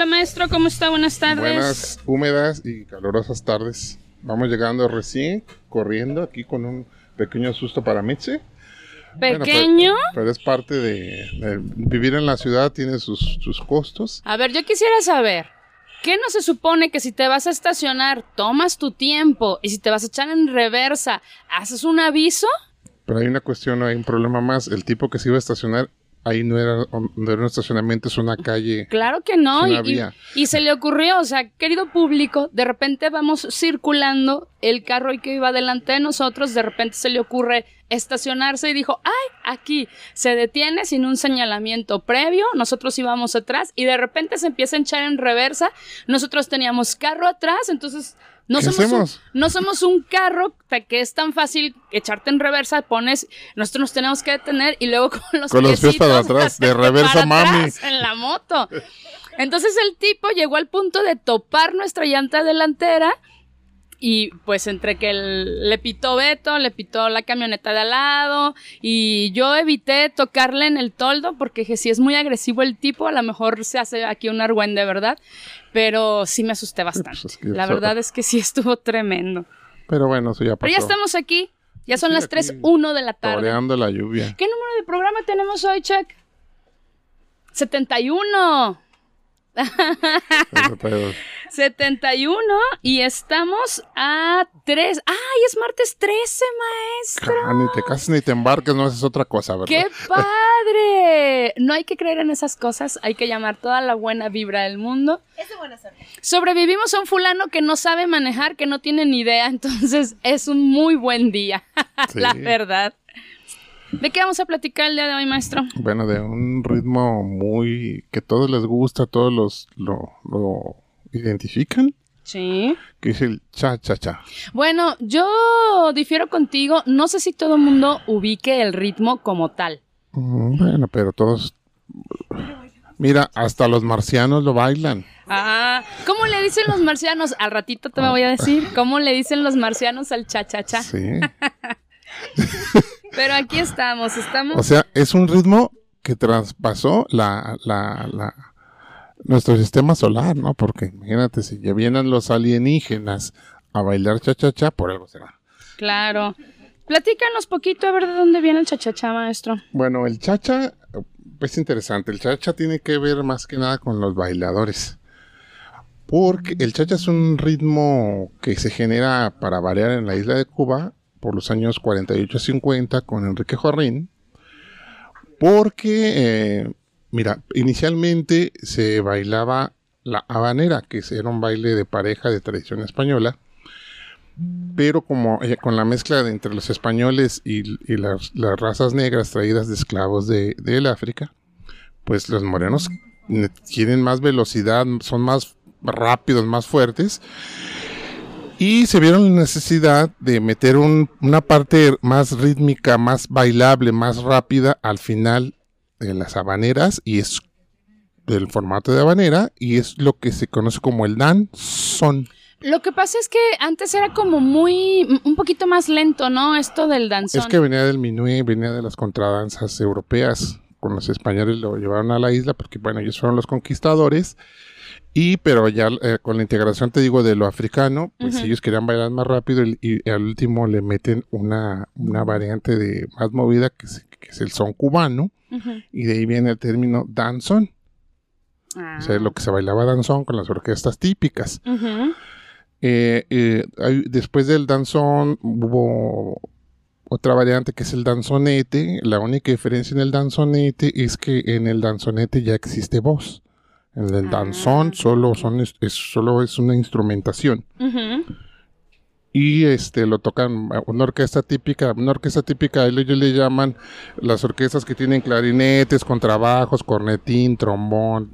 Hola maestro, ¿cómo está? Buenas tardes. Buenas, húmedas y calurosas tardes. Vamos llegando recién, corriendo aquí con un pequeño susto para Mitzi. Bueno, ¿Pequeño? pero, pero es parte de, de vivir en la ciudad, tiene sus, sus costos. A ver, yo quisiera saber, ¿qué no se supone que si te vas a estacionar, tomas tu tiempo y si te vas a echar en reversa, haces un aviso? Pero hay una cuestión, hay un problema más. El tipo que se iba a estacionar, ahí no era, no era un estacionamiento, es una calle. Claro que no. Y- y se le ocurrió, o sea, querido público, de repente vamos circulando, el carro que iba delante de nosotros, de repente se le ocurre estacionarse y dijo, ay, aquí, se detiene sin un señalamiento previo, nosotros íbamos atrás y de repente se empieza a echar en reversa, nosotros teníamos carro atrás, entonces... No ¿Qué somos, un, hacemos? no somos un carro que es tan fácil echarte en reversa, pones, nosotros nos tenemos que detener y luego con los Con los pies para atrás, de reversa, mami. atrás en la moto. Entonces el tipo llegó al punto de topar nuestra llanta delantera y pues entre que el- le pitó Beto, le pitó la camioneta de al lado y yo evité tocarle en el toldo porque dije, si es muy agresivo el tipo, a lo mejor se hace aquí un argüende, ¿verdad? Pero sí me asusté bastante. pues es que la verdad es que sí estuvo tremendo. Pero bueno, eso ya pasó. Pero ya estamos aquí. Ya son Sí, las aquí 3.1 de la tarde. Toreando la lluvia. ¿Qué número de programa tenemos hoy, Chuck? 71. Eso, pero- 71 y estamos a 3. ¡Ay, es martes 13, maestro! Ah, ni te casas ni te embarques, no haces otra cosa, ¿verdad? ¡Qué padre! No hay que creer en esas cosas, hay que llamar toda la buena vibra del mundo. Es de buena suerte. Sobrevivimos a un fulano que no sabe manejar, que no tiene ni idea, entonces es un muy buen día, la verdad. ¿De qué vamos a platicar el día de hoy, maestro? Bueno, de un ritmo muy que a todos les gusta, todos los lo, lo identifican, Sí. que es el cha cha cha. Bueno, yo difiero contigo. No sé si todo el mundo ubique el ritmo como tal. Mm, Bueno, pero todos Mira, hasta los marcianos lo bailan. Ah, ¿cómo le dicen los marcianos? Al ratito te me voy a decir. ¿Cómo le dicen los marcianos al cha-cha-cha? Sí. Pero aquí estamos, estamos. O sea, es un ritmo que traspasó la, la, la, nuestro sistema solar, ¿no? Porque imagínate, si ya vienen los alienígenas a bailar cha-cha-cha, por algo será. Claro. Platícanos poquito a ver de dónde viene el cha-cha-cha, maestro. Bueno, el chacha es interesante. El chacha tiene que ver más que nada con los bailadores. Porque el chacha es un ritmo que se genera para variar en la isla de Cuba por los años 48-50 con Enrique Jorrín. Porque, eh, mira, inicialmente se bailaba la habanera, que era un baile de pareja de tradición española pero como eh, con la mezcla de entre los españoles y, las, razas negras traídas de esclavos de, del África, pues los morenos ne- tienen más velocidad, son más rápidos, más fuertes, y se vieron la necesidad de meter un- una parte más rítmica, más bailable, más rápida al final de las habaneras, y es del formato de habanera, y es lo que se conoce como el danzón. Lo que pasa es que antes era como muy, un poquito más lento, ¿no? Esto del danzón. Es que venía del minué, venía de las contradanzas europeas. Con los españoles lo llevaron a la isla porque, bueno, ellos fueron los conquistadores. Y, pero ya eh, con la integración, te digo, de lo africano, pues ellos querían bailar más rápido y, y al último le meten una, una variante de más movida que es, que es el son cubano. Y de ahí viene el término danzón. Ah. O sea, lo que se bailaba danzón con las orquestas típicas. Eh, eh, hay- después del danzón hubo otra variante que es el danzonete. La única diferencia en el danzonete es que en el danzonete ya existe voz. En el Ah. danzón solo, son, es, es- solo es una instrumentación. Ujú. Y este lo tocan una orquesta típica. Una orquesta típica, ellos le llaman las orquestas que tienen clarinetes, contrabajos, cornetín, trombón,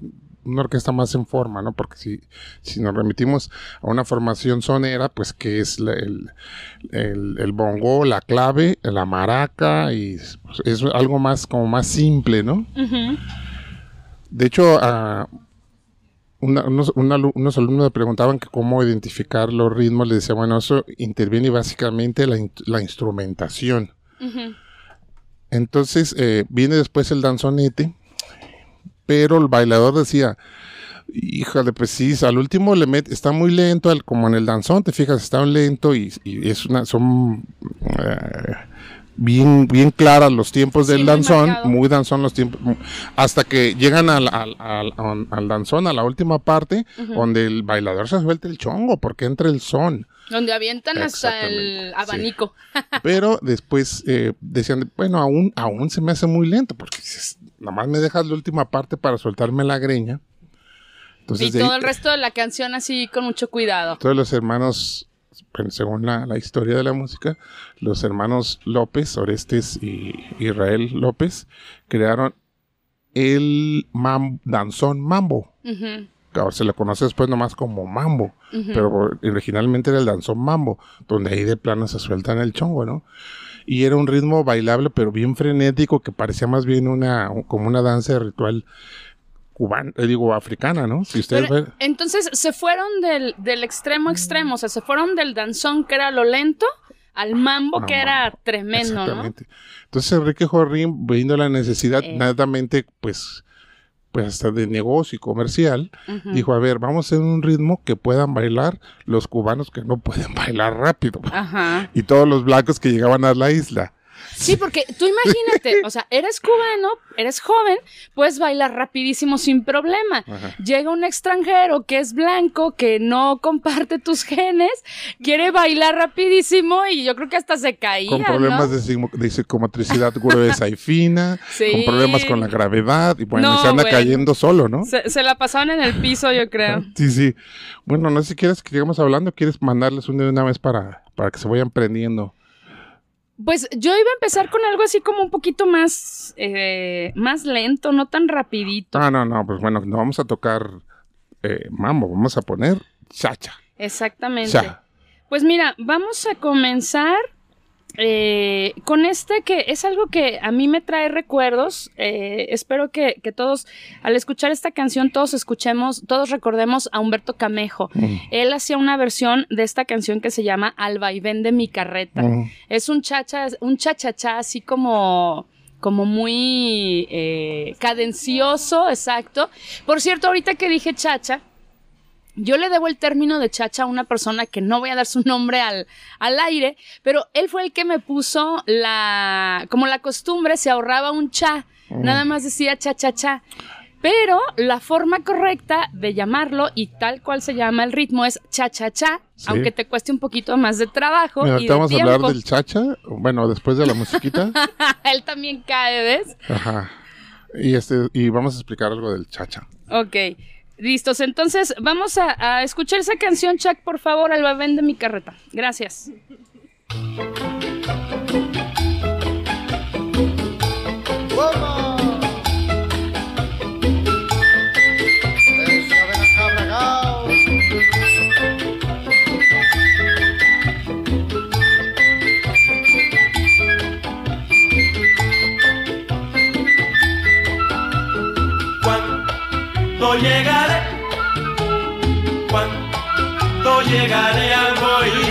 una orquesta más en forma, ¿no? Porque si, si nos remitimos a una formación sonera, pues que es el, el, bongo, la clave, la maraca, y pues, es algo más como más simple, ¿no? De hecho, a unos, alumnos me preguntaban que cómo identificar los ritmos. Les decía, bueno, eso interviene básicamente la, la instrumentación. Entonces eh, viene después el danzonete, pero el bailador decía, híjole, pues sí, al último le mete, está muy lento, como en el danzón, te fijas, está lento y, es una, son... Eh, bien, bien claras los tiempos del danzón, muy, danzón los tiempos, hasta que llegan al, al, danzón, a la última parte, donde el bailador se suelta el chongo, porque entra el son. Donde avientan hasta el abanico. Pero después eh, decían, bueno, aún, aún se me hace muy lento, porque nomás me dejas la última parte para soltarme la greña. y todo el resto de la canción así con mucho cuidado. Todos los hermanos según la, historia de la música, los hermanos López, Orestes y Israel López, crearon el danzón mambo. Ahora se le conoce después nomás como mambo, pero originalmente era el danzón mambo, donde ahí de plano se sueltan el chongo, ¿no? Y era un ritmo bailable, pero bien frenético, que parecía más bien una, como una danza ritual cubana, eh, digo, africana, ¿no? Si ustedes Entonces se fueron del, del extremo extremo, o sea, se fueron del danzón que era lo lento al mambo que era tremendo, Exactamente. Entonces Enrique Jorrín, viendo la necesidad, eh. netamente, pues, pues hasta de negocio y comercial, dijo, a ver, vamos a hacer un ritmo que puedan bailar los cubanos que no pueden bailar rápido. Ajá. Y todos los blancos que llegaban a la isla. Sí, porque tú imagínate, o sea, eres cubano, eres joven, puedes bailar rapidísimo sin problema. Llega un extranjero que es blanco, que no comparte tus genes, quiere bailar rapidísimo y yo creo que hasta se caía. Con problemas de, psicomotricidad gruesa y fina, con problemas con la gravedad y bueno, se anda cayendo solo, ¿no? Se, la pasaban en el piso, yo creo. sí, sí. Bueno, no sé si quieres que sigamos hablando, quieres mandarles una, una vez para, para que se vayan prendiendo. Pues yo iba a empezar con algo así como un poquito más, eh, más lento, no tan rapidito. Ah, no, no, pues bueno, no vamos a tocar eh, mambo, vamos a poner chacha. Exactamente. Pues mira, vamos a comenzar eh, con este que es algo que a mí me trae recuerdos, eh, espero que, todos, al escuchar esta canción, todos escuchemos, todos recordemos a Humberto Camejo. Mm. Él hacía una versión de esta canción que se llama Al vaivén de mi carreta. Mm. Es un chacha, un chachachá así como como muy eh, cadencioso, exacto. Por cierto, ahorita que dije chacha, yo le debo el término de chacha a una persona que no voy a dar su nombre al, al aire, pero él fue el que me puso la, como la costumbre, se ahorraba un cha, mm. nada más decía cha cha cha. Pero la forma correcta de llamarlo y tal cual se llama el ritmo es cha cha cha, aunque te cueste un poquito más de trabajo. y vamos a hablar del chacha, bueno, después de la musiquita. él también cae, ¿ves? Ajá. Y, este, y vamos a explicar algo del chacha. Ok. Listos, entonces vamos a, escuchar esa canción, Chuck, por favor, al bebé de mi carreta. Gracias. Llegaré, cuando llegaré al bohío,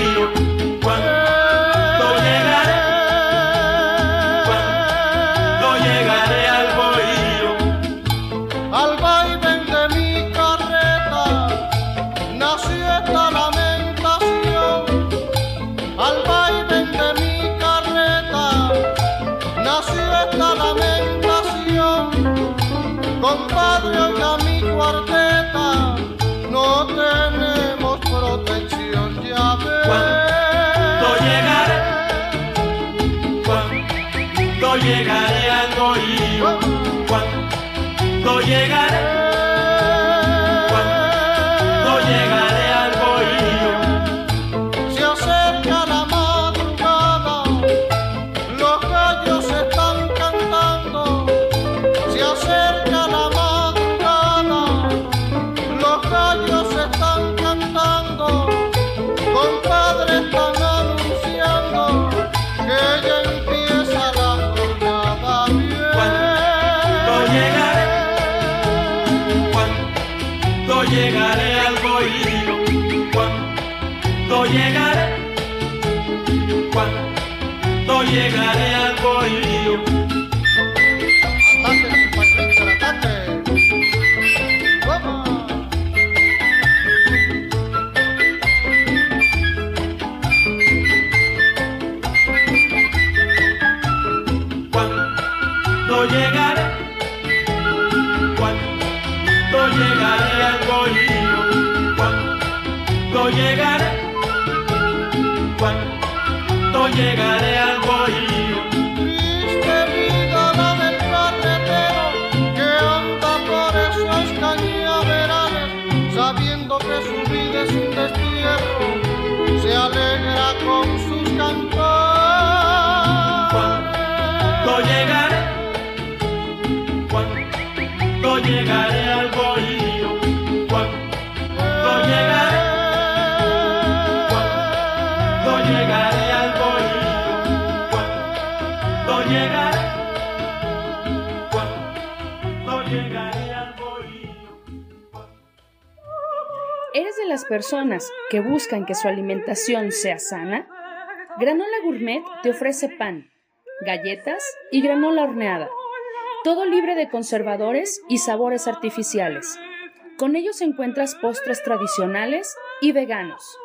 ¿Eres de las personas que buscan que su alimentación sea sana? Granola Gourmet te ofrece pan, galletas y granola horneada, todo libre de conservadores y sabores artificiales. Con ellos encuentras postres tradicionales y veganos.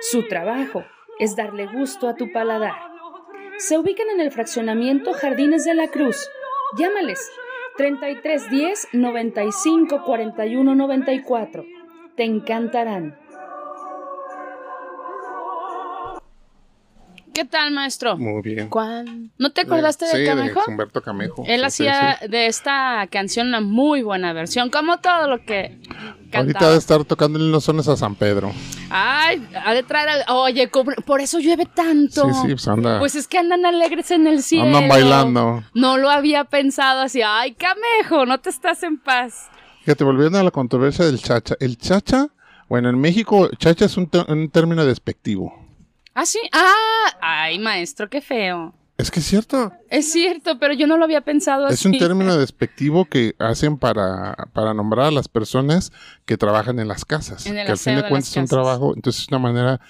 Su trabajo es darle gusto a tu paladar. Se ubican en el fraccionamiento Jardines de la Cruz. Llámales 3310 95 41 94. Te encantarán. ¿Qué tal, maestro? Muy bien. ¿Cuán- ¿No te acordaste Sí, de Camejo? Humberto Camejo. Él Sí, sí, hacía sí. de esta canción una muy buena versión, como todo lo que Ahorita cantaba. de estar tocando los sones a San Pedro. Ay, ha de traer al... Oye, por eso llueve tanto. Sí, sí, pues anda. Pues es que andan alegres en el cielo. Andan bailando. No lo había pensado así. Ay, Camejo, no te estás en paz. Fíjate, volviendo a la controversia del chacha. El chacha, bueno, en México, chacha es un término despectivo. Ah, sí. Ah, ay, maestro, qué feo. Es que es cierto. Es cierto, pero yo no lo había pensado así. Es un término despectivo que hacen para, para nombrar a las personas que trabajan en las casas. En el que al fin de cuentas es un trabajo, entonces es una manera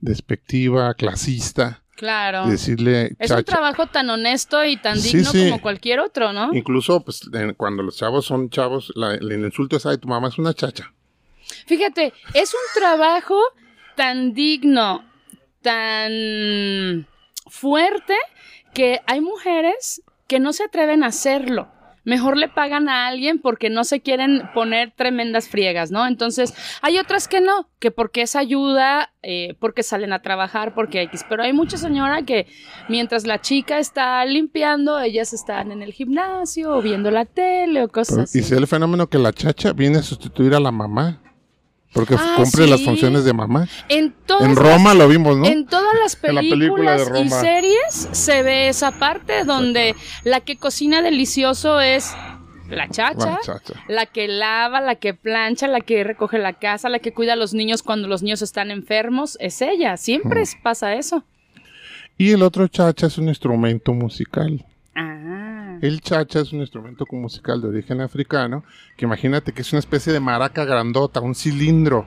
despectiva, clasista, Claro. de decirle Es un trabajo tan honesto y tan digno sí. como cualquier otro, ¿no? Incluso, pues, cuando los chavos son chavos, la- el insulto es, ay, tu mamá es una chacha. Fíjate, es un trabajo tan digno, tan fuerte, que hay mujeres que no se atreven a hacerlo. Mejor le pagan a alguien porque no se quieren poner tremendas friegas, ¿no? Entonces, hay otras que no, que porque es ayuda, eh, porque salen a trabajar, porque X. Pero hay mucha señora que mientras la chica está limpiando, ellas están en el gimnasio o viendo la tele o cosas Pero- así. y se da el fenómeno que la chacha viene a sustituir a la mamá. Porque Ah, cumple las funciones de mamá. En todas En las- Roma lo vimos, ¿no? En todas las En la película de películas y Roma. series se ve esa parte donde la que cocina delicioso es la chacha, La chacha. la que lava, la que plancha, la que recoge la casa, la que cuida a los niños cuando los niños están enfermos, es ella. Siempre es- pasa eso. Y el otro chacha es un instrumento musical. Ah. El chacha es un instrumento musical de origen africano, que imagínate que es una especie de maraca grandota, un cilindro.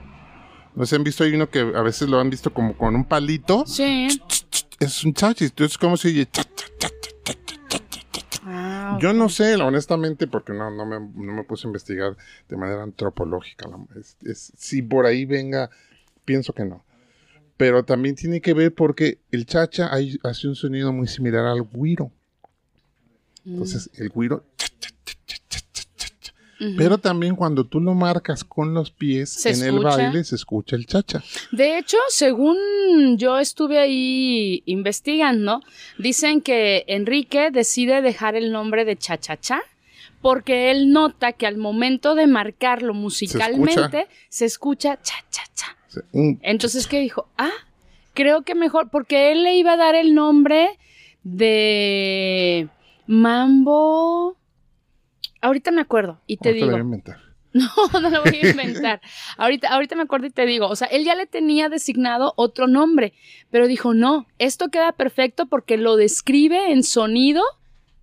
¿No se han visto? Hay uno que a veces lo han visto como con un palito. Sí. Es un chacha, entonces como se oye? Yo no sé, honestamente, porque no, no, me, no me puse a investigar de manera antropológica. es- es- si por ahí venga, pienso que no. Pero también tiene que ver porque el chacha hay- hace un sonido muy similar al güiro. Entonces, el güiro. cha, cha, cha, cha, cha, cha, cha, cha. Ujú. Pero también cuando tú lo marcas con los pies en el baile, se escucha el chacha. De hecho, según yo estuve ahí investigando, dicen que Enrique decide dejar el nombre de Cha-Cha-Cha porque él nota que al momento de marcarlo musicalmente se escucha sea, un- Entonces, ¿qué dijo? Ah, creo que mejor, porque él le iba a dar el nombre de Mambo. Ahorita me acuerdo y te ahorita lo digo. voy a inventar. No, no lo voy a inventar. ahorita, ahorita me acuerdo y te digo, o sea, él ya le tenía designado otro nombre, pero dijo, no, esto queda perfecto porque lo describe en sonido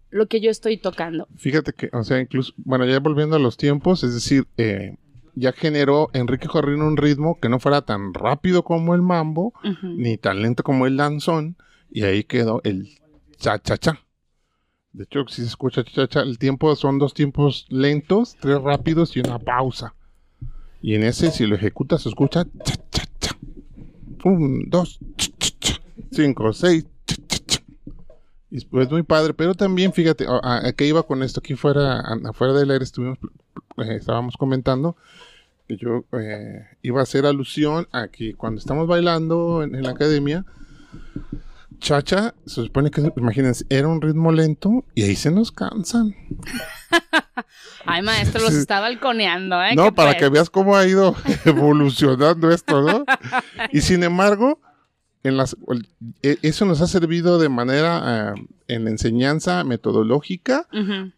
lo que yo estoy tocando. Fíjate que, o sea, incluso, bueno, ya volviendo a los tiempos, es decir, eh, ya generó Enrique Jorrín un ritmo que no fuera tan rápido como el mambo, ni tan lento como el danzón, y ahí quedó el cha-cha-cha. De hecho, si se escucha cha-cha-cha, el tiempo son dos tiempos lentos, tres rápidos y una pausa. Y en ese, si lo ejecutas, se escucha cha-cha-cha. Un, dos, cinco, seis. Y pues muy padre, pero también fíjate, a, a- a qué iba con esto, aquí fuera, afuera del aire estuvimos, eh, estábamos comentando que yo eh, iba a hacer alusión a que cuando estamos bailando en, en la academia, Chacha, se supone que, imagínense, era un ritmo lento y ahí se nos cansan. Ay, maestro, los está balconeando, ¿eh? No, ¿Qué para pues? que veas cómo ha ido evolucionando esto, ¿no? Y sin embargo, en las, e- eso nos ha servido de manera eh, en la enseñanza metodológica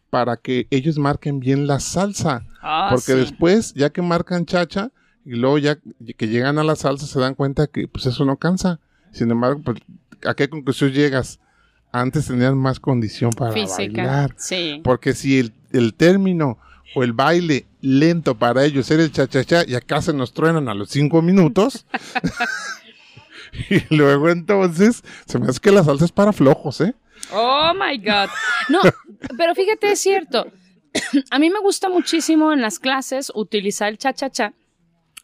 para que ellos marquen bien la salsa. Ah, Porque sí. después, ya que marcan chacha, y luego ya que llegan a la salsa, se dan cuenta que pues eso no cansa. Sin embargo, pues, ¿a qué conclusión llegas? Antes tenían más condición para Física. bailar. Sí. Porque si el, el término o el baile lento para ellos era el cha-cha-cha y acá se nos truenan a los cinco minutos. y luego entonces, se me hace que la salsa es para flojos, ¿eh? Oh my God. No, pero fíjate, es cierto. A mí me gusta muchísimo en las clases utilizar el cha-cha-cha.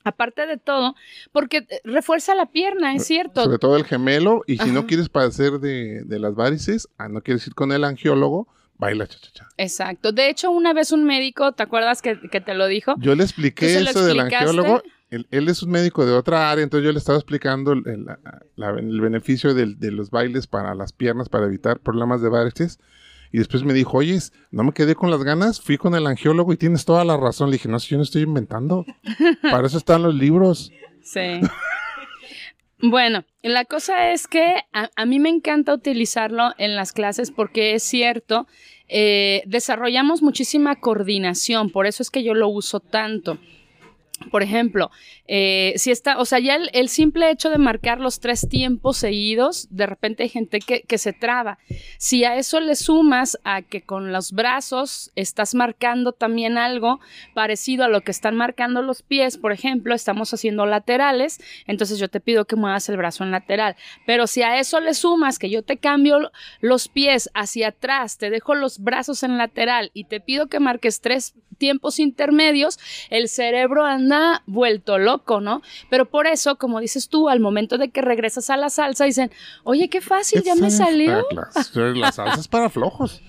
Aparte de todo, porque eh, refuerza la pierna, es cierto. Sobre todo el gemelo. Y si no quieres padecer de, de las varices, ah, no quieres ir con el angiólogo, baila cha-cha-cha. Exacto. De hecho, una vez un médico, ¿te acuerdas que, que te lo dijo? Yo le expliqué ¿Tú se lo eso del angiólogo. Él, él es un médico de otra área, entonces yo le estaba explicando el, la- el beneficio del- de los bailes para las piernas, para evitar problemas de varices. Y después me dijo, oye, no me quedé con las ganas, fui con el angiólogo y tienes toda la razón. Le dije, no, si yo no estoy inventando. Para eso están los libros. Sí. Bueno, la cosa es que a, a mí me encanta utilizarlo en las clases porque es cierto, eh, desarrollamos muchísima coordinación, por eso es que yo lo uso tanto. Por ejemplo, eh, si está, o sea, ya el, el simple hecho de marcar los tres tiempos seguidos, de repente hay gente que, que se traba. Si a eso le sumas a que con los brazos estás marcando también algo parecido a lo que están marcando los pies, por ejemplo, estamos haciendo laterales, entonces yo te pido que muevas el brazo en lateral. Pero si a eso le sumas que yo te cambio los pies hacia atrás, te dejo los brazos en lateral y te pido que marques tres tiempos intermedios, el cerebro anda vuelto loco, ¿no? Pero por eso, como dices tú, al momento de que regresas a la salsa, dicen, oye, qué fácil, ya me salió. Las, las salsas para flojos.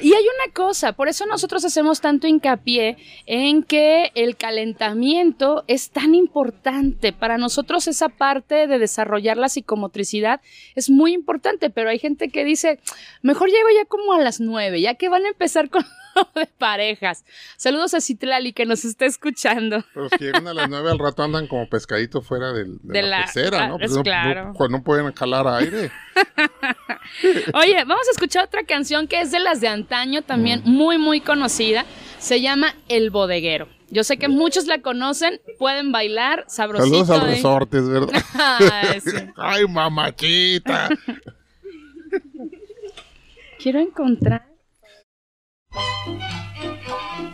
Y hay una cosa, por eso nosotros hacemos tanto hincapié en que el calentamiento es tan importante. Para nosotros esa parte de desarrollar la psicomotricidad es muy importante, pero hay gente que dice, mejor llego ya como a las nueve, ya que van a empezar con de parejas. Saludos a Citlali que nos está escuchando. Pero si llegan a las nueve al rato andan como pescadito fuera del- de, De la, la- pecera, ah, ¿no? es no, claro. no- no pueden jalar aire. Oye, vamos a escuchar otra canción que es de las de antaño, también muy, muy conocida. Se llama El Bodeguero. Yo sé que muchos la conocen, pueden bailar sabrosito. Saludos al ¿eh? resortes, ¿verdad? Ay, sí. Ay, mamachita. Quiero encontrar thank you.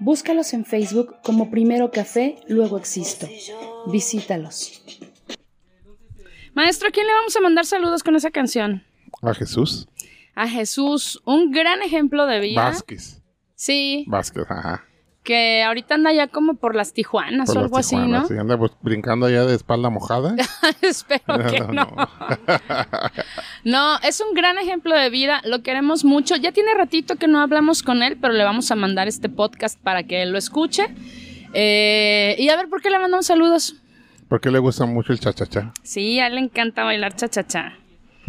Búscalos en Facebook como Primero Café, luego Existo. Visítalos. Maestro, ¿a quién le vamos a mandar saludos con esa canción? A Jesús A Jesús, un gran ejemplo de vida. Vázquez. Sí, Vázquez, ajá. Que ahorita anda ya como por las Tijuanas Por o las algo así, ¿no? sí, anda pues, brincando allá de espalda mojada. Espero que no. No, es un gran ejemplo de vida, lo queremos mucho. Ya tiene ratito que no hablamos con él, pero le vamos a mandar este podcast para que él lo escuche. Eh, y a ver, ¿por qué le mandamos saludos? Porque le gusta mucho el cha-cha-cha. Sí, a él le encanta bailar cha-cha-cha.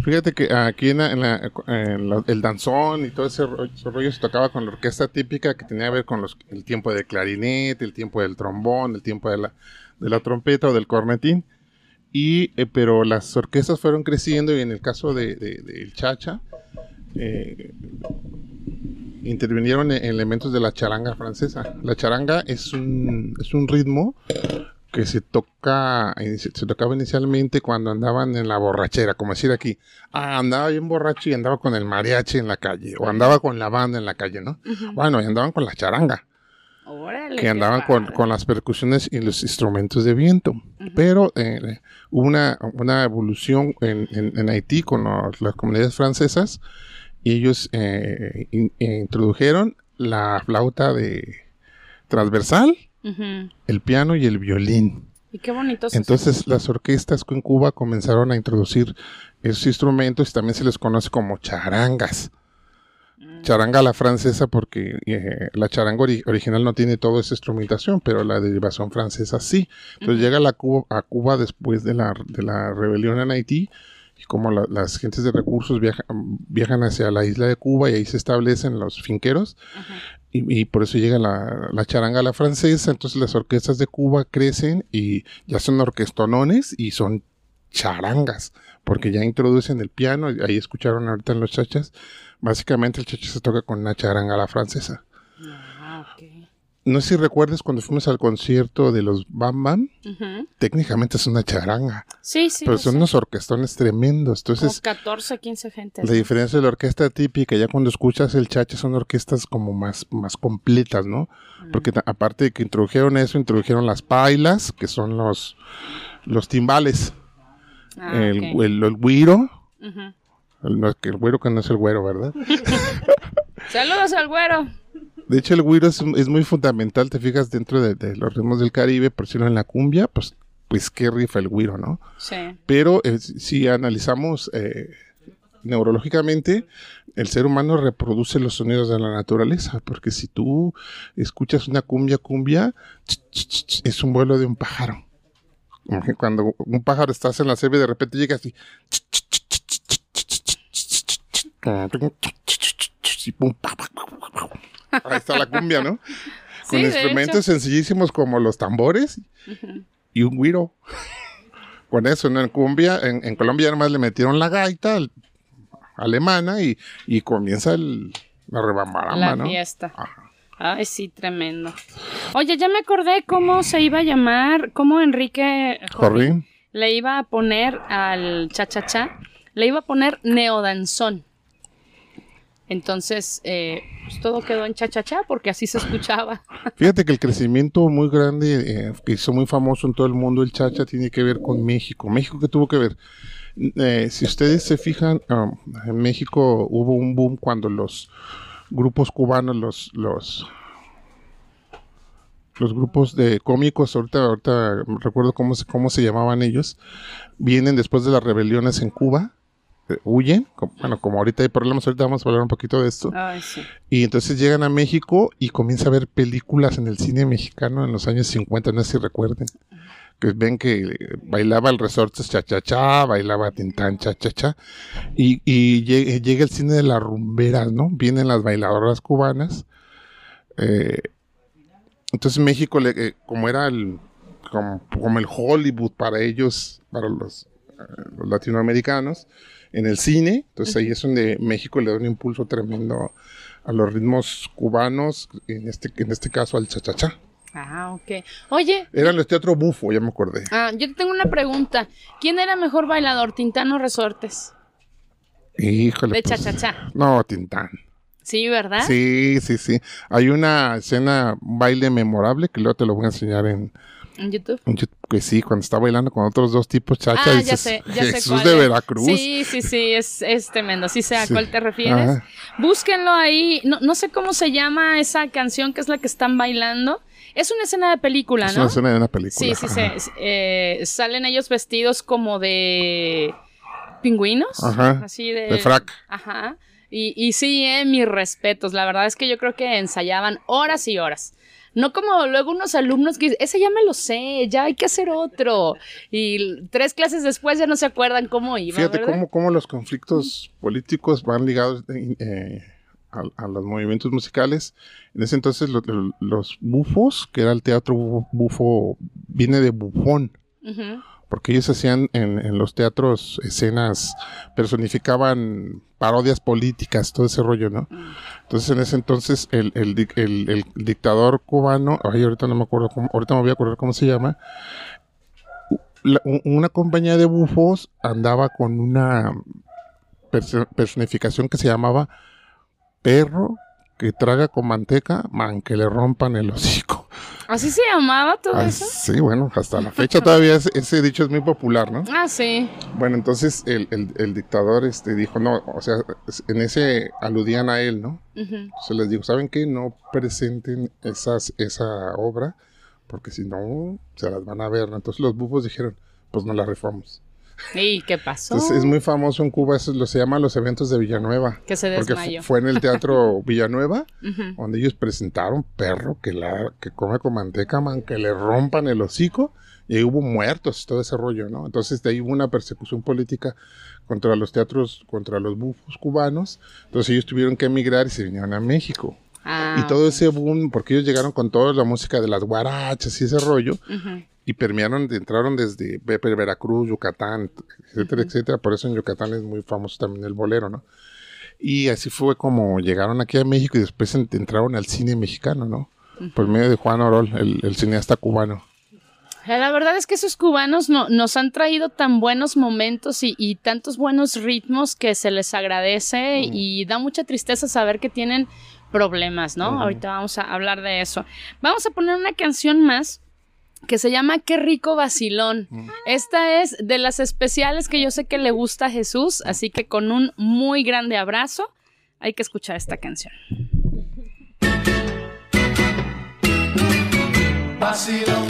Fíjate que aquí en, la- en la- en la- el danzón y todo ese, ro- ese rollo se tocaba con la orquesta típica que tenía que ver con los, el tiempo de clarinete, el tiempo del trombón, el tiempo de la, de la trompeta o del cornetín. Y, eh, pero las orquestas fueron creciendo y en el caso de, de- del chacha, eh, intervinieron en elementos de la charanga francesa. La charanga es un, es un ritmo que se toca inici- se tocaba inicialmente cuando andaban en la borrachera, como decir aquí, ah, andaba bien borracho y andaba con el mariachi en la calle, o andaba con la banda en la calle, ¿no? Bueno, y andaban con la charanga, Órale. que andaban con, con las percusiones y los instrumentos de viento. Pero eh, hubo una, una evolución en, en- en Haití con los- las comunidades francesas y ellos eh, in- introdujeron la flauta de transversal, El piano y el violín. Y qué bonito. se Entonces las orquestas en Cuba comenzaron a introducir esos instrumentos y también se les conoce como charangas. Charanga a la francesa porque eh, la charanga ori- original no tiene toda esa instrumentación, pero la derivación francesa sí. Entonces llega la Cuba, a Cuba después de la, de la rebelión en Haití y como la- las gentes de recursos viaja- viajan hacia la isla de Cuba y ahí se establecen los finqueros y, y por eso llega la, la charanga a la francesa. Entonces las orquestas de Cuba crecen y ya son orquestonones y son charangas, porque ya introducen el piano. Ahí escucharon ahorita en los chachas. Básicamente el chacha se toca con una charanga a la francesa. No sé si recuerdas cuando fuimos al concierto de los Bam Bam, técnicamente es una charanga, Sí, sí. pero son sé. unos orquestones tremendos. Como Entonces, 14, 15 gente. La diferencia de la orquesta típica, ya cuando escuchas el chacha, son orquestas como más, más completas, ¿no? Porque aparte de que introdujeron eso, introdujeron las pailas, que son los, los timbales, Ah, el, ok. el, el güiro, el, güiro que no es el güero, ¿verdad? Saludos al güero. De hecho, el güiro es, es, muy fundamental, te fijas, dentro de, los ritmos del Caribe, por decirlo en la cumbia, pues, pues qué rifa el güiro, ¿no? Sí. Pero si analizamos neurológicamente, el ser humano reproduce los sonidos de la naturaleza, porque si tú escuchas una cumbia, cumbia, es un vuelo de un pájaro. Cuando un pájaro estás en la selva y de repente llega así. Y pum, pa, pa, pa, Ahí está la cumbia, ¿no? Sí, Con instrumentos sencillísimos como los tambores y un güiro. Con eso, ¿no? En cumbia, en, en Colombia además le metieron la gaita el- alemana y, y comienza el, la rebambaramba, La ¿no? fiesta. Ajá. Ay, sí, tremendo. Oye, ya me acordé cómo se iba a llamar, cómo Enrique Jorrín. le iba a poner al cha-cha-cha, le iba a poner neodanzón. Entonces, eh, pues todo quedó en cha-cha-cha porque así se escuchaba. Fíjate que el crecimiento muy grande, eh, que hizo muy famoso en todo el mundo el chacha, tiene que ver con México. México, ¿qué tuvo que ver? Eh, si ustedes se fijan, um, en México hubo un boom cuando los grupos cubanos, los, los, los grupos de cómicos, ahorita, ahorita recuerdo cómo se, cómo se llamaban ellos, vienen después de las rebeliones en Cuba, huyen, como- bueno, como ahorita hay problemas, ahorita vamos a hablar un poquito de esto. Ay, sí. Y entonces llegan a México y comienza a ver películas en el cine mexicano en los años 50, no sé si recuerden. Que ven que eh, bailaba el resortes cha cha cha, bailaba tintán cha cha cha. Y, y lle- llega el cine de las rumberas, ¿no? Vienen las bailadoras cubanas. Eh, entonces México, le- eh, como era el, como, como el Hollywood para ellos, para los, eh, los latinoamericanos, en el cine, entonces ahí es donde México le da un impulso tremendo a los ritmos cubanos, en este, en este caso al cha-cha-cha. Ah, ok. Oye, Eran los teatros bufo, ya me acordé. ah, yo te tengo una pregunta. ¿Quién era mejor bailador, Tintán o Resortes? Híjole. De pues, cha-cha-cha. No, Tintán. Sí, ¿verdad? Sí, sí, sí. Hay una escena, un baile memorable que luego te lo voy a enseñar en, En YouTube. en YouTube, que sí, cuando está bailando con otros dos tipos chacha, Ah, ya sé, ya sé Jesús cuál de es. Veracruz. Sí, sí, sí, es, es tremendo. Sí sé a Sí. cuál te refieres. Ajá. Búsquenlo ahí. No, no sé cómo se llama esa canción que es la que están bailando. Es una escena de película, Es ¿no? una escena de una película. Sí, sí, sí. Es- eh, salen ellos vestidos como de pingüinos. Ajá, Así de. de frac. Ajá. Y, y sí, eh, mis respetos. La verdad es que yo creo que ensayaban horas y horas. No como luego unos alumnos que dicen, ese ya me lo sé, ya hay que hacer otro. Y tres clases después ya no se acuerdan cómo iba. Fíjate ¿verdad? cómo, cómo los conflictos políticos van ligados eh, eh, a, a los movimientos musicales. En ese entonces lo- lo- los bufos, que era el teatro bufo, bufo, viene de bufón. Porque ellos hacían en, en los teatros escenas, personificaban parodias políticas, todo ese rollo, ¿no? Entonces en ese entonces el, el dic- el- el dictador cubano, ay, ahorita no me acuerdo, cómo, ahorita me voy a acordar cómo se llama, la- una compañía de bufos andaba con una perso- personificación que se llamaba perro que traga con manteca, man, que le rompan el hocico. ¿Así se llamaba todo Ah, eso? sí, bueno, hasta la fecha todavía ese, ese dicho es muy popular, ¿no? Ah, sí. Bueno, entonces el, el- el dictador este, dijo, no, o sea, en ese aludían a él, ¿no? Ujú. Entonces les digo, ¿saben qué? No presenten esas, esa obra, porque si no, se las van a ver, ¿no? Entonces los bufos dijeron, pues no la rifamos. ¿Y qué pasó? Entonces es muy famoso en Cuba, eso lo se llama los eventos de Villanueva. Que se Porque desmayó. fue en el teatro Villanueva, donde ellos presentaron perro que la que come con manteca, man, que le rompan el hocico, y hubo muertos, todo ese rollo, ¿no? Entonces de ahí hubo una persecución política contra los teatros, contra los bufos cubanos, entonces ellos tuvieron que emigrar y se vinieron a México. Ah, Y todo ese boom, porque ellos llegaron con toda la música de las guarachas y ese rollo, ujú. Y permearon, entraron desde Ve- Veracruz, Yucatán, etcétera, etcétera. Por eso en Yucatán es muy famoso también el bolero, ¿no? Y así fue como llegaron aquí a México y después en- entraron al cine mexicano, ¿no? Por medio de Juan Orol, el, el cineasta cubano. Eh, La verdad es que esos cubanos no- nos han traído tan buenos momentos y, y tantos buenos ritmos que se les agradece y da mucha tristeza saber que tienen problemas, ¿no? Ahorita vamos a hablar de eso. Vamos a poner una canción más que se llama Qué rico vacilón. Esta es de las especiales que yo sé que le gusta a Jesús, así que con un muy grande abrazo hay que escuchar esta canción. Vacilón,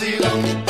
Vacilón,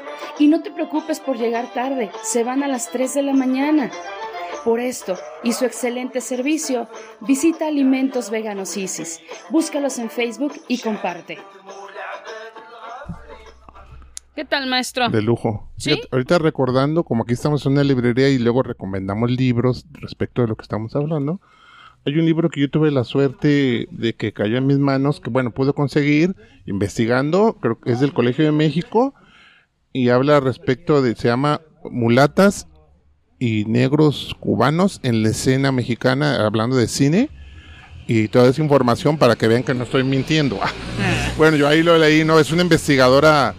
Y no te preocupes por llegar tarde, se van a las 3 de la mañana. Por esto y su excelente servicio, visita Alimentos Veganos Isis. Búscalos en Facebook y comparte. ¿Qué tal, maestro? De lujo. ¿Sí? Fíjate, ahorita recordando, como aquí estamos en una librería y luego recomendamos libros respecto de lo que estamos hablando. Hay un libro que yo tuve la suerte de que cayó en mis manos, que bueno, pude conseguir investigando, creo que es del Colegio de México y habla respecto de, se llama Mulatas y Negros Cubanos en la escena mexicana, hablando de cine. Y toda esa información para que vean que no estoy mintiendo. Bueno, yo ahí lo leí, no, es una investigadora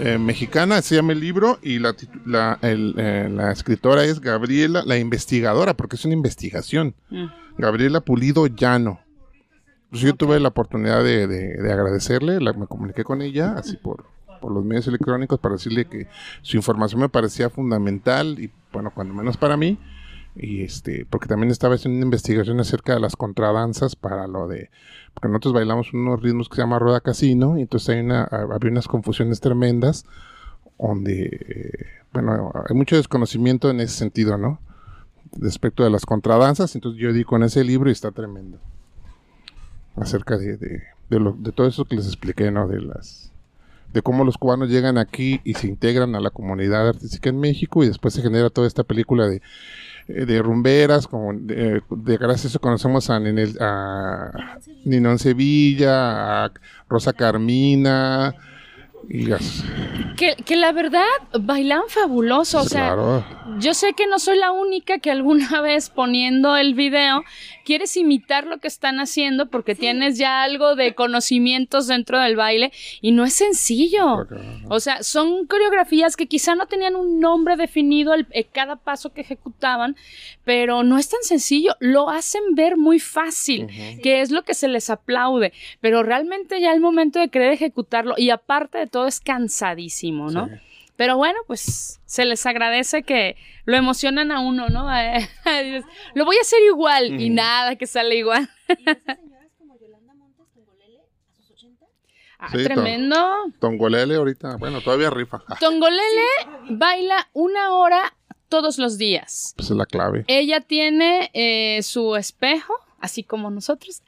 eh, mexicana, se llama el libro, y la, la, el, eh, la escritora es Gabriela, la investigadora, porque es una investigación. Mm. Gabriela Pulido Llano. Pues yo tuve la oportunidad de, de- de agradecerle, la- me comuniqué con ella, así por, por los medios electrónicos, para decirle que su información me parecía fundamental, y bueno, cuando menos para mí, y este, porque también estaba haciendo una investigación acerca de las contradanzas para lo de, porque nosotros bailamos unos ritmos que se llama Rueda Casino, y entonces hay una, había unas confusiones tremendas, donde, eh, bueno, hay mucho desconocimiento en ese sentido, ¿no? Respecto de las contradanzas, entonces yo di con ese libro y está tremendo. Acerca de, de, de, todo eso que les expliqué, ¿no? De las de cómo los cubanos llegan aquí y se integran a la comunidad artística en México y después se genera toda esta película de, eh, de rumberas, como de, de gracias a eso conocemos a, Ninel, a Ninón Sevilla, a Rosa Carmina, y Que, que la verdad bailan fabuloso, o sea, claro, yo sé que no soy la única que alguna vez poniendo el video quieres imitar lo que están haciendo porque tienes ya algo de conocimientos dentro del baile y no es sencillo. O sea, son coreografías que quizá no tenían un nombre definido el- eh, cada paso que ejecutaban, pero no es tan sencillo. Lo hacen ver muy fácil, que es lo que se les aplaude, pero realmente ya el momento de querer ejecutarlo y aparte de todo es cansadísimo, ¿no? Sí. Pero bueno, pues se les agradece que lo emocionan a uno, ¿no? Dices, lo voy a hacer igual y nada que sale igual. Y esas señoras como Yolanda Montes Tongolele a sus 80. Ah, Sí, tremendo. Tongolele ahorita, bueno, todavía rifa. Tongolele baila una hora todos los días. Pues es la clave. Ella tiene eh, su espejo, así como nosotros.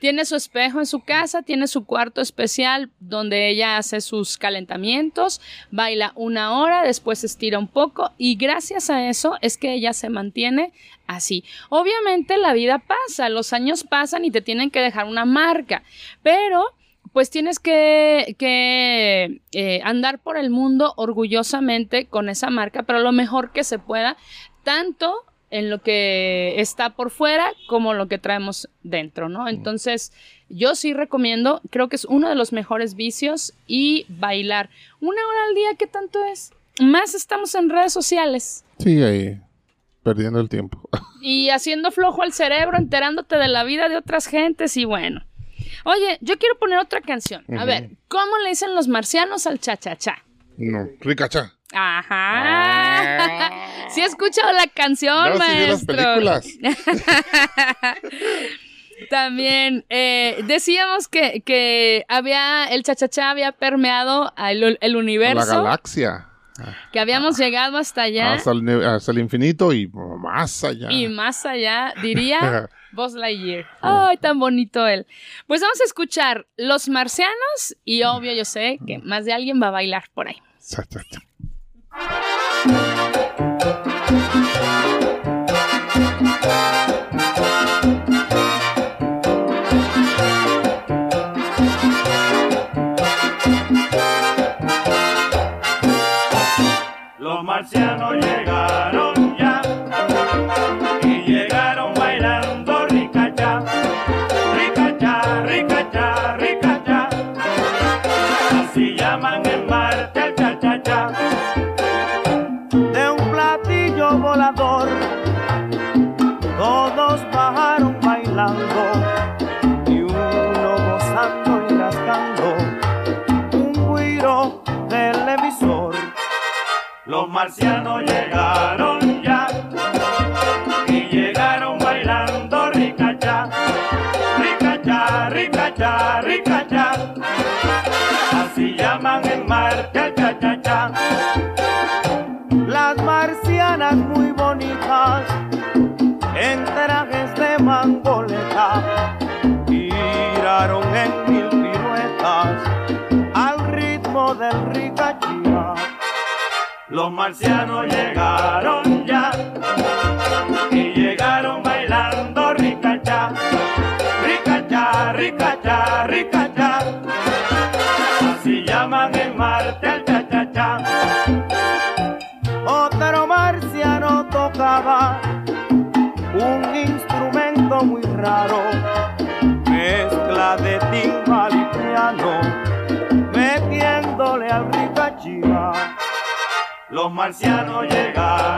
Tiene su espejo en su casa, tiene su cuarto especial donde ella hace sus calentamientos, baila una hora, después estira un poco y gracias a eso es que ella se mantiene así. Obviamente la vida pasa, los años pasan y te tienen que dejar una marca, pero pues tienes que, que, eh, andar por el mundo orgullosamente con esa marca, pero lo mejor que se pueda, tanto en lo que está por fuera como lo que traemos dentro, ¿no? Entonces, yo sí recomiendo, creo que es uno de los mejores vicios y bailar. Una hora al día, ¿qué tanto es? Más estamos en redes sociales Sí, ahí, perdiendo el tiempo. y haciendo flojo al cerebro, enterándote de la vida de otras gentes y bueno. Oye, yo quiero poner otra canción. A ver, ¿cómo le dicen los marcianos al cha-cha-cha? No, ricacha. Ajá. Sí he escuchado la canción, No, sí vi las maestro. películas. También eh, decíamos que, que había el cha-cha-cha había permeado el, A la universo, galaxia. que habíamos llegado hasta allá Hasta el, ne- hasta el infinito y más allá. y más allá, diría Buzz Lightyear. Ay, tan bonito él. Pues vamos a escuchar Los Marcianos y obvio yo sé que más de alguien va a bailar por ahí. thank you marcianos llegaron ya y llegaron bailando ricachá, ricachá, ricachá, ricachá. Así llaman en Marte al cha-cha-cha. Los marcianos llegaron ya y llegaron bailando Los marcianos llegaron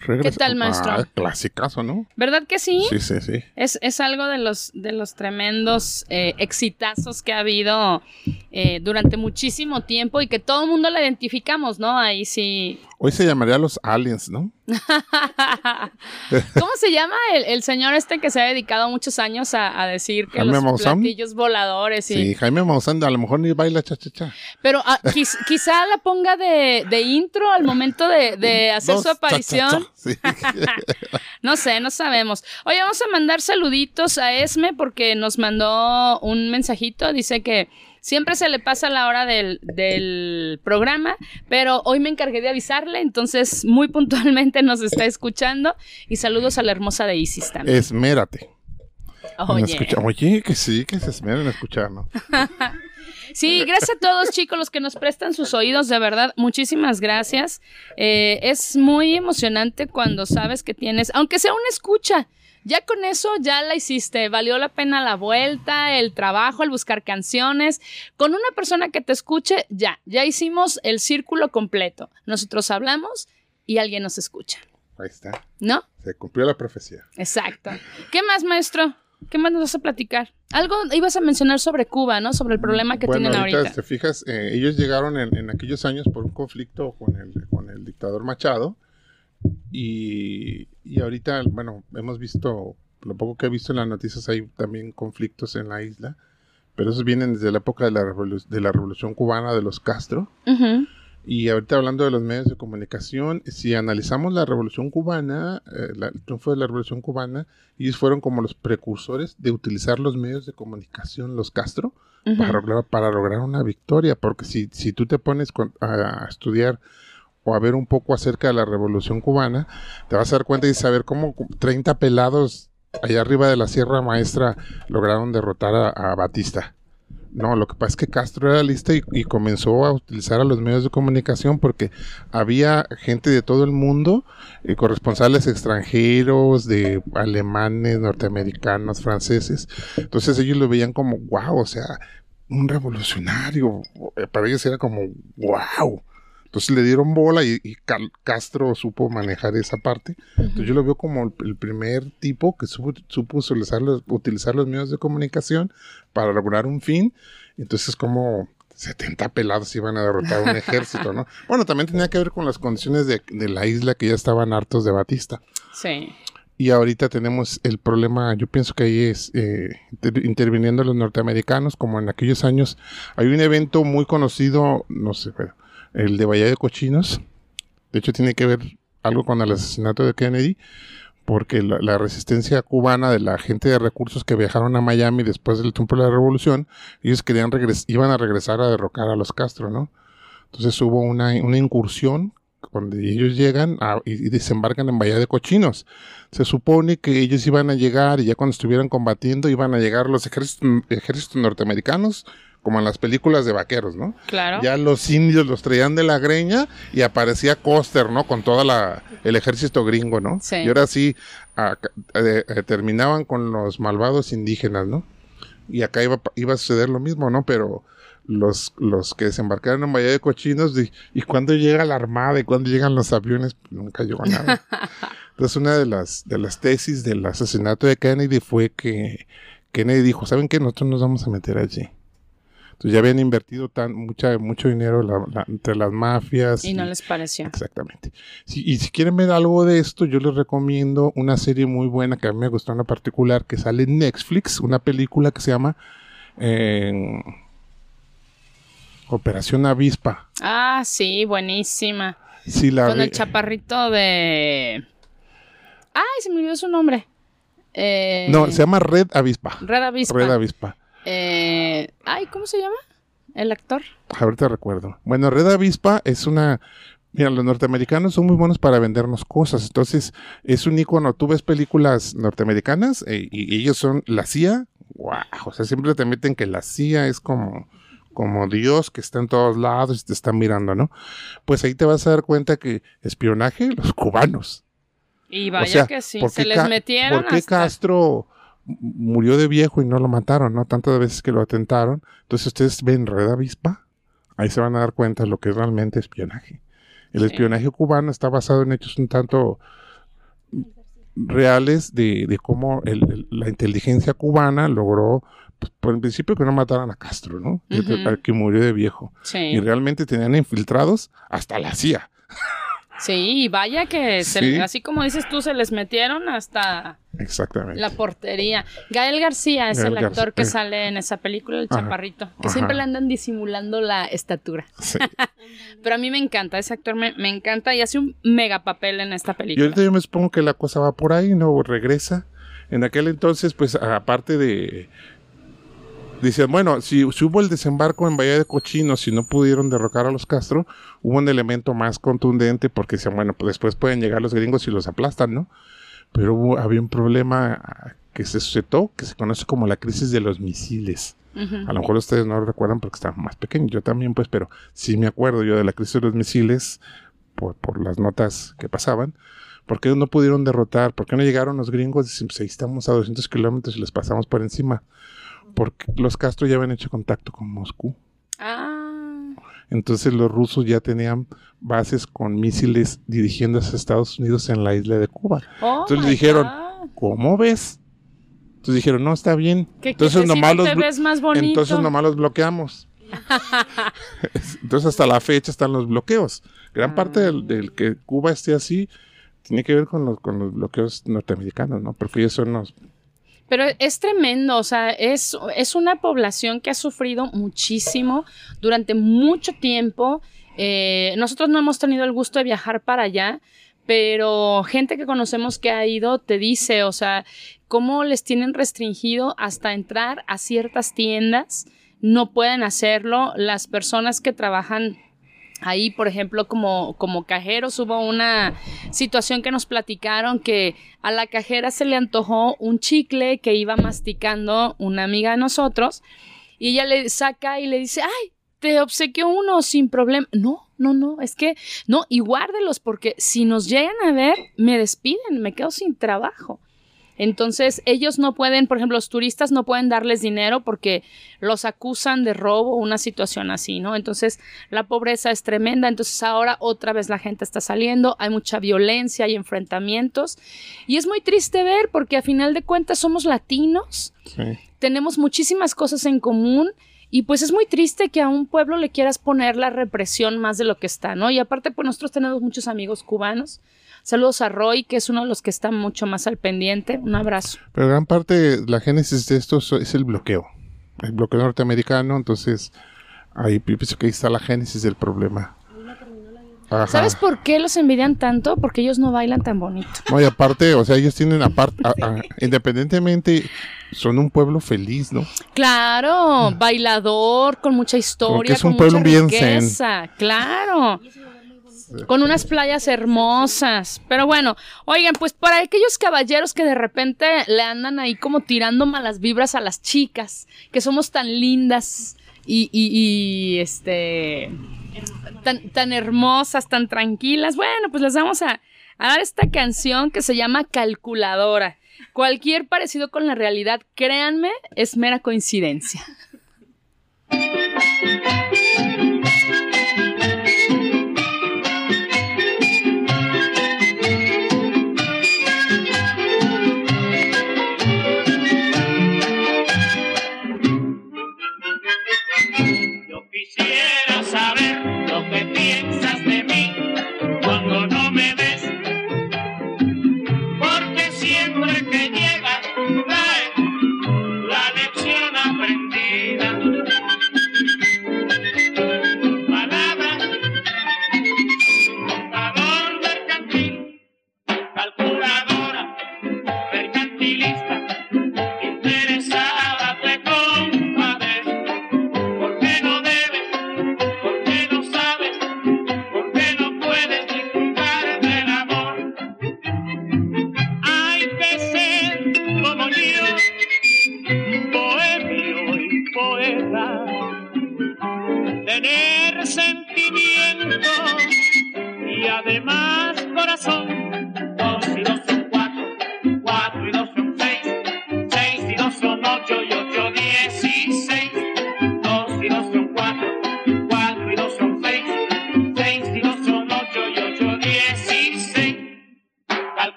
Regresa- tal, maestro? Ah, clasicazo, ¿no? ¿Verdad que sí? Sí, sí, sí. Es, es algo de los, de los tremendos eh, exitazos que ha habido eh, durante muchísimo tiempo y que todo el mundo la identificamos, ¿no? Ahí sí. Hoy se llamaría los aliens, ¿no? ¿Cómo se llama el, el señor este que se ha dedicado muchos años a, a decir que Jaime los Maussan. platillos voladores y... Sí, Jaime Maussan a lo mejor ni baila cha-cha-cha. Pero ah, quiz- quizá la ponga de, de intro al momento de, de hacer Dos su aparición. Sí. No sé, no sabemos. Oye, vamos a mandar saluditos a Esme porque nos mandó un mensajito. Dice que siempre se le pasa la hora del, del programa, pero hoy me encargué de avisarle, entonces muy puntualmente nos está escuchando. Y saludos a la hermosa de Isis también. Esmérate. Oye. Oye, que sí, que se esmeren en escuchar, ¿no? Sí, gracias a todos chicos los que nos prestan sus oídos, de verdad, muchísimas gracias. Eh, es muy emocionante cuando sabes que tienes, aunque sea una escucha, ya con eso ya la hiciste, valió la pena la vuelta, el trabajo, el buscar canciones. Con una persona que te escuche, ya, ya hicimos el círculo completo. Nosotros hablamos y alguien nos escucha, Ahí está. ¿no? Se cumplió la profecía. Exacto. ¿Qué más, maestro? ¿Qué más nos vas a platicar? Algo ibas a mencionar sobre Cuba, ¿no? Sobre el problema que bueno, tienen ahorita, ahorita. te fijas, eh, ellos llegaron en, en aquellos años por un conflicto con el, con el dictador Machado. Y, y ahorita, bueno, hemos visto, lo poco que he visto en las noticias, hay también conflictos en la isla. Pero esos vienen desde la época de la, revolu- de la revolución cubana de los Castro. Y ahorita hablando de los medios de comunicación, si analizamos la revolución cubana, eh, la- el triunfo de la revolución cubana, ellos fueron como los precursores de utilizar los medios de comunicación, los Castro, para, lograr, para lograr una victoria. Porque si, si tú te pones con- a, a estudiar o a ver un poco acerca de la revolución cubana, te vas a dar cuenta y saber cómo 30 pelados allá arriba de la Sierra Maestra lograron derrotar a, Batista. No, lo que pasa es que Castro era lista y, y comenzó a utilizar a los medios de comunicación porque había gente de todo el mundo, eh, corresponsales extranjeros, de alemanes, norteamericanos, franceses. Entonces ellos lo veían como, wow, o sea, un revolucionario. Eh, Para ellos era como, wow. Entonces le dieron bola y, y Castro supo manejar esa parte. Entonces yo lo veo como el, el primer tipo que supo, supo utilizar, los, utilizar los medios de comunicación para lograr un fin. Entonces como 70 pelados iban a derrotar un ejército, ¿no? Bueno, también tenía que ver con las condiciones de, de la isla que ya estaban hartos de Batista. Sí. Y ahorita tenemos el problema, yo pienso que ahí es eh, inter- interviniendo los norteamericanos, como en aquellos años. Hay un evento muy conocido, no sé, pero el de Bahía de Cochinos. De hecho, tiene que ver algo con el asesinato de Kennedy, porque la, resistencia cubana de la gente de recursos que viajaron a Miami después del tiempo de la revolución, ellos querían iban a regresar a derrocar a los Castro, ¿no? Entonces hubo una, incursión donde ellos llegan y, desembarcan en Bahía de Cochinos. Se supone que ellos iban a llegar y ya cuando estuvieran combatiendo iban a llegar los ejércitos norteamericanos, como en las películas de vaqueros, ¿no? Claro. Ya los indios los traían de la greña y aparecía Coster, ¿no? Con toda la el ejército gringo, ¿no? Sí. Y ahora sí a- eh, eh, terminaban con los malvados indígenas, ¿no? Y acá iba, iba a suceder lo mismo, ¿no? Pero los, los que desembarcaron en Bahía de Cochinos, di- ¿y cuándo llega la armada? ¿Y cuándo llegan los aviones? Pues nunca llegó nada. Entonces, una de las, de las tesis del asesinato de Kennedy fue que Kennedy dijo, ¿saben qué? Nosotros nos vamos a meter allí. Entonces ya habían invertido tan, mucha, mucho dinero la- la- entre las mafias. Y no les pareció. Exactamente. Y si quieren ver algo de esto, yo les recomiendo una serie muy buena que a mí me gustó en lo particular, que sale en Netflix, una película que se llama eh, Operación Avispa. Ah, sí, buenísima. Sí, la Con el chaparrito de. Ay, se me olvidó su nombre. Eh, No, se llama Red Avispa. Red Avispa. Red Avispa. Eh, ay, ¿cómo se llama? El actor. Ahorita recuerdo. Bueno, Red Avispa es una. Mira, los norteamericanos son muy buenos para vendernos cosas. Entonces, es un icono. Tú ves películas norteamericanas eh, y, ellos son la CIA. ¡Wow! O sea, siempre te meten que la CIA es como, como Dios que está en todos lados y te está mirando, ¿no? Pues ahí te vas a dar cuenta que espionaje, los cubanos. Y O vaya sea, que sí, ¿por se les metieron ¿Por qué hasta- Castro murió de viejo y no lo mataron, no? Tantas veces que lo atentaron. Entonces ustedes ven Red Avispa, ahí se van a dar cuenta de lo que es realmente espionaje. El Sí. espionaje cubano está basado en hechos un tanto reales de, de cómo el- el- la inteligencia cubana logró, pues, por el principio que no mataran a Castro, ¿no? Que- Ujú. Que murió de viejo. Sí, Y realmente tenían infiltrados hasta la CIA. Sí, y vaya que se- Sí. así como dices tú, se les metieron hasta Exactamente. la portería. Gael García es Gael el actor que eh. sale en esa película, el Ajá, chaparrito, que ajá. siempre le andan disimulando la estatura. Sí. Pero a mí me encanta, ese actor me, me encanta y hace un mega papel en esta Y película. ahorita yo me supongo que la cosa va por ahí, ¿no? Regresa. En aquel entonces, pues, aparte de... Dicen, bueno, si, si hubo el desembarco en Bahía de Cochinos, si no pudieron derrocar a los Castro, hubo un elemento más contundente porque decían, bueno, pues después pueden llegar los gringos y los aplastan, ¿no? Pero hubo- había un problema que se suscitó, que se conoce como la crisis de los misiles. A lo mejor ustedes no lo recuerdan porque estaban más pequeños, yo también, pues, pero sí me acuerdo yo de la crisis de los misiles por, por las notas que pasaban. ¿Por qué no pudieron derrotar? ¿Por qué no llegaron los gringos? Dicen, pues ahí estamos a 200 kilómetros y les pasamos por encima. Porque los Castro ya habían hecho contacto con Moscú. Ah, Entonces los rusos ya tenían bases con misiles dirigiéndose a Estados Unidos en la isla de Cuba. oh Entonces my dijeron, God. ¿Cómo ves? Entonces dijeron, no, está bien. Que Entonces quietecito nomás los ves más bonito. Entonces nomás los bloqueamos. Entonces hasta la fecha están los bloqueos. Gran parte del, del que Cuba esté así tiene que ver con los, con los bloqueos norteamericanos, ¿no? Porque ellos son los... Pero es tremendo, o sea, es, es una población que ha sufrido muchísimo durante mucho tiempo. Eh, nosotros no hemos tenido el gusto de viajar para allá, pero gente que conocemos que ha ido te dice, o sea, cómo les tienen restringido hasta entrar a ciertas tiendas, no pueden hacerlo. Las personas que trabajan Ahí, por ejemplo, como, como cajeros hubo una situación que nos platicaron que a la cajera se le antojó un chicle que iba masticando una amiga de nosotros y ella le saca y le dice, ay, te obsequió uno sin problema. No, no, no, es que no, y guárdelos porque si nos llegan a ver, me despiden, me quedo sin trabajo. Entonces, ellos no pueden, por ejemplo, los turistas no pueden darles dinero porque los acusan de robo, una situación así, ¿no? Entonces, la pobreza es tremenda. Entonces, ahora otra vez la gente está saliendo, hay mucha violencia, hay enfrentamientos. Y es muy triste ver porque a final de cuentas somos latinos, Sí. tenemos muchísimas cosas en común. Y pues es muy triste que a un pueblo le quieras poner la represión más de lo que está, ¿no? Y aparte, pues nosotros tenemos muchos amigos cubanos. Saludos a Roy, que es uno de los que está mucho más al pendiente. Un abrazo. Pero gran parte, la génesis de esto es el bloqueo. El bloqueo norteamericano, entonces ahí pienso que ahí está la génesis del problema. Ajá. ¿Sabes por qué los envidian tanto? Porque ellos no bailan tan bonito. No, y aparte, o sea, ellos tienen aparte, independientemente, son un pueblo feliz, ¿no? Claro, bailador, con mucha historia, Mm. es un con pueblo mucha bien zen. riqueza. Claro. Con unas playas hermosas. Pero bueno, oigan, pues para aquellos caballeros que de repente le andan ahí como tirando malas vibras a las chicas, que somos tan lindas y, y- y, este tan, hermosas, tan tranquilas, bueno, pues les vamos a, a dar esta canción que se llama Calculadora. Cualquier parecido con la realidad, créanme, es mera coincidencia.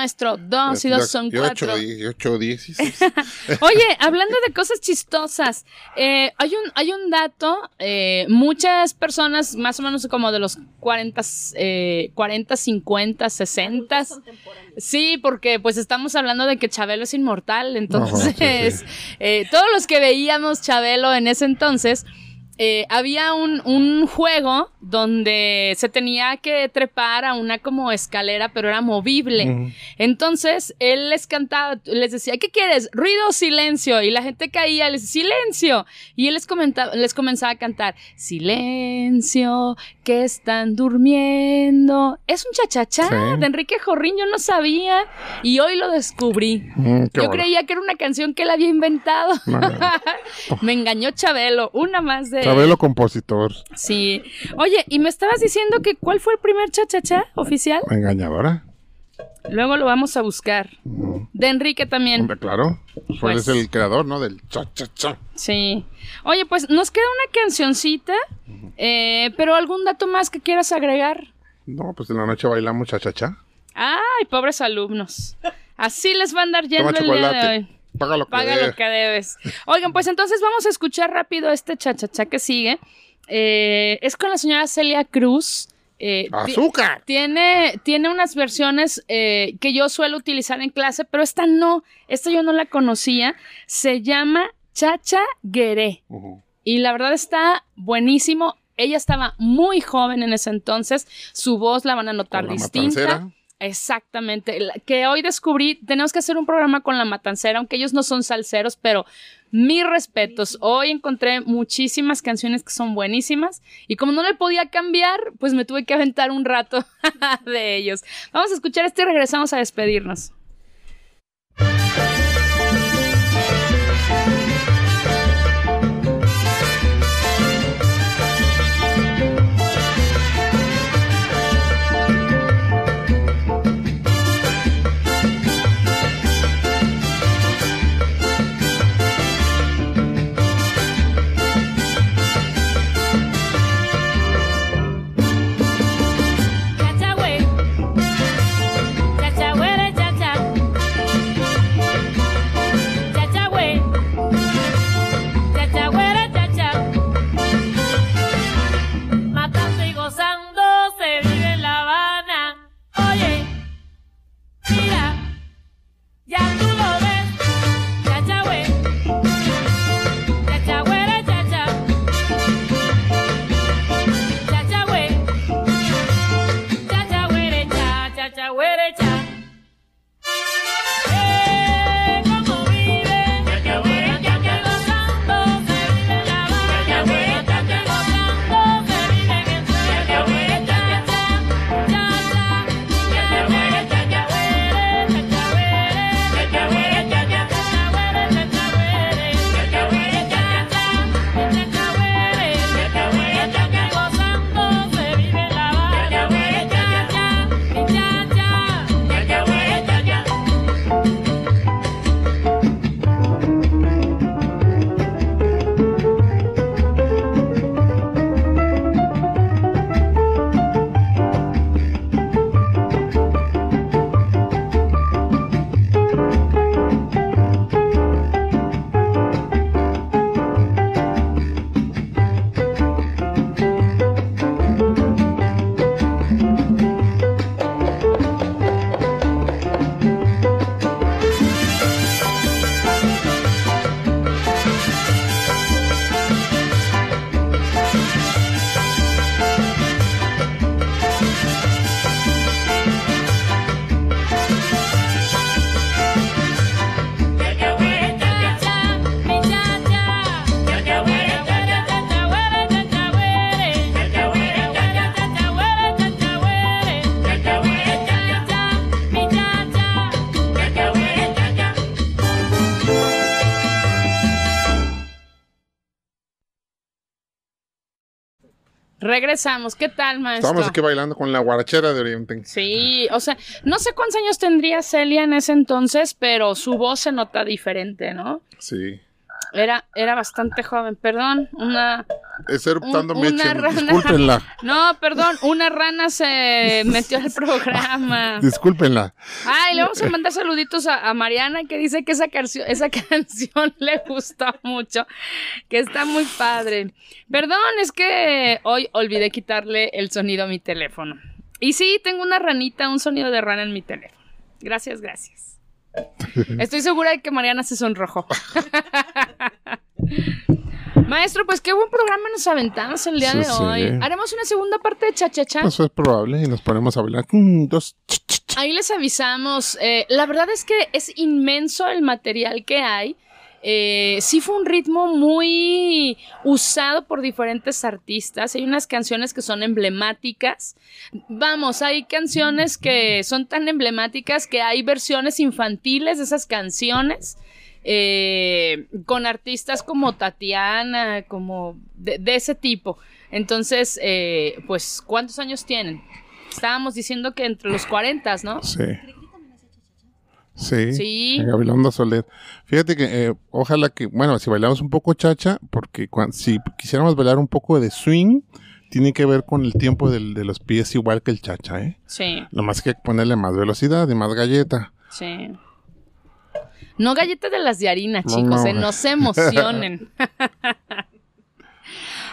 Maestro? Dos y dos son cuatro. Y ocho, dieciséis. Oye, hablando de cosas chistosas, eh, hay, un, hay un dato, eh, muchas personas, más o menos como de los 40, eh, 40 50, 60, sí, porque pues estamos hablando de que Chabelo es inmortal, entonces Ajá, sí, sí. eh, todos los que veíamos Chabelo en ese entonces, eh, había un, un juego donde se tenía que trepar a una como escalera, pero era movible. Entonces, él les cantaba, les decía, ¿qué quieres? ¿Ruido o silencio? Y la gente caía, les decía, silencio. Y él les, comentaba, les comenzaba a cantar, silencio, que están durmiendo. Es un chachachá Sí. de Enrique Jorrín, yo no sabía. Y hoy lo descubrí. Mm, Yo bueno. creía que era una canción que él había inventado. No, no, no. Me engañó Chabelo, una más de... Chabelo compositor. Sí. Oye, y me estabas diciendo que ¿cuál fue el primer chachachá oficial? Engañadora. Luego lo vamos a buscar. De Enrique también. Hombre, claro. Pues, Pues- es el creador, ¿no? Del cha cha cha. Sí. Oye, pues nos queda una cancioncita, eh, pero algún dato más que quieras agregar. No, pues en la noche bailamos cha cha cha. Ay, pobres alumnos. Así les va a andar yendo Toma el día de chocolate. hoy. Paga lo que Paga debes. lo que debes. Oigan, pues entonces vamos a escuchar rápido este chachachá que sigue. Eh, es con la señora Celia Cruz. Eh, ¡Azúcar! Tiene, tiene unas versiones eh, que yo suelo utilizar en clase, pero esta no, esta yo no la conocía. Se llama Chacha Gueré. Y la verdad está buenísimo. Ella estaba muy joven en ese entonces. Su voz la van a notar distinta. matancera. Exactamente. Que hoy descubrí, tenemos que hacer un programa con la matancera, aunque ellos no son salseros, pero mis respetos. Hoy encontré muchísimas canciones que son buenísimas y como no le podía cambiar, pues me tuve que aventar un rato de ellos. Vamos a escuchar esto y regresamos a despedirnos. Regresamos. ¿Qué tal, maestro? Estábamos aquí bailando con la guarachera de Oriente. Sí, o sea, no sé cuántos años tendría Celia en ese entonces, pero su voz se nota diferente, ¿no? Sí. Era, era bastante joven, perdón, una... Un- una rana. Discúlpenla. No, perdón, una rana se metió al programa. Discúlpenla. Ay, le vamos a mandar saluditos a, a Mariana que dice que esa, canción esa canción le gustó mucho, que está muy padre. Perdón, es que hoy olvidé quitarle el sonido a mi teléfono. Y sí, tengo una ranita, un sonido de rana en mi teléfono. Gracias, gracias. Estoy segura de que Mariana se sonrojó. Maestro, pues qué buen programa nos aventamos el día Sí, de sí. hoy. Haremos una segunda parte de Cha-Cha-Cha. Eso es probable y nos ponemos a bailar. Mm, dos. Ahí les avisamos. Eh, la verdad es que es inmenso el material que hay. Eh, sí fue un ritmo muy usado por diferentes artistas. Hay unas canciones que son emblemáticas. Vamos, hay canciones que son tan emblemáticas que hay versiones infantiles de esas canciones. eh, con artistas como Tatiana, como de, ese tipo. Entonces, eh, pues, ¿cuántos años tienen? Estábamos diciendo que entre los 40, ¿no? Sí. Sí. Sí. Gabilondo Soler. Fíjate que eh, ojalá que, bueno, si bailamos un poco chacha, porque si quisiéramos bailar un poco de swing, tiene que ver con el tiempo del- de los pies igual que el chacha, ¿eh? Sí, Nomás que ponerle más velocidad y más galleta. sí. No galletas de las de harina, No, chicos, no. eh, no se emocionen.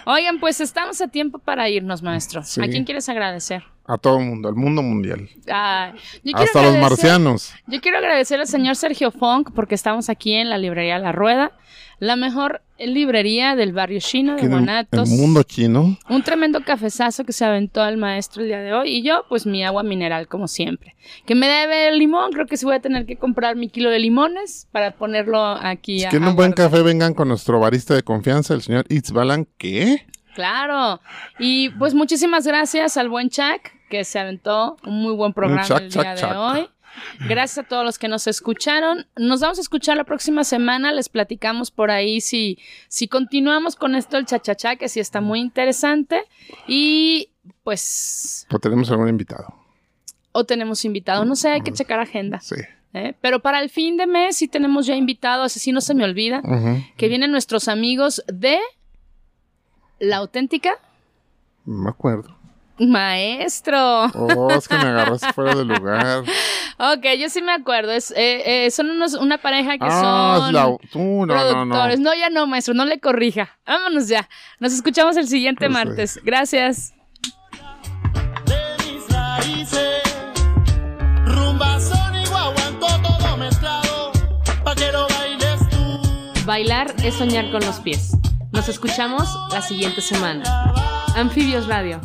Oigan, pues estamos a tiempo para irnos, maestro. Sí. ¿A quién quieres agradecer? A todo el mundo, al mundo mundial. Hasta los marcianos. Yo quiero agradecer al señor Sergio Funk porque estamos aquí en la librería La Rueda, la mejor librería del barrio chino de Guanatos. el mundo chino. Un tremendo cafezazo que se aventó el maestro el día de hoy. Y yo, pues mi agua mineral, como siempre. Que me debe el limón. Creo que sí voy a tener que comprar mi kilo de limones para ponerlo aquí. Si a- quieren un buen café, vengan con nuestro barista de confianza, el señor Itzbalan. ¿Qué? Claro. Y pues muchísimas gracias al buen Chuck que se aventó un muy buen programa el día de hoy. Gracias a todos los que nos escucharon. Nos vamos a escuchar la próxima semana. Les platicamos por ahí si, si continuamos con esto el chachachá, que sí está muy interesante. Y pues, ¿O tenemos algún invitado? o tenemos invitado. No sé, hay que checar agenda. Sí. ¿eh? Pero para el fin de mes sí tenemos ya invitados, así no se me olvida, Ujú. que vienen nuestros amigos de La Auténtica No me acuerdo. Maestro. Oh, es que me agarraste fuera de lugar. Ok, yo sí me acuerdo. Es, eh, eh, son unos, una pareja que Ah, son la... Tú, no, no, no. productores. No, ya no, maestro, no le corrija. Vámonos ya. Nos escuchamos el siguiente sí. martes. Gracias. de mis raíces. Rumba, son y guaguancó, todo mezclado, pa' que lo bailes tú. Bailar es soñar con los pies. Nos escuchamos la siguiente semana. Anfibios Radio.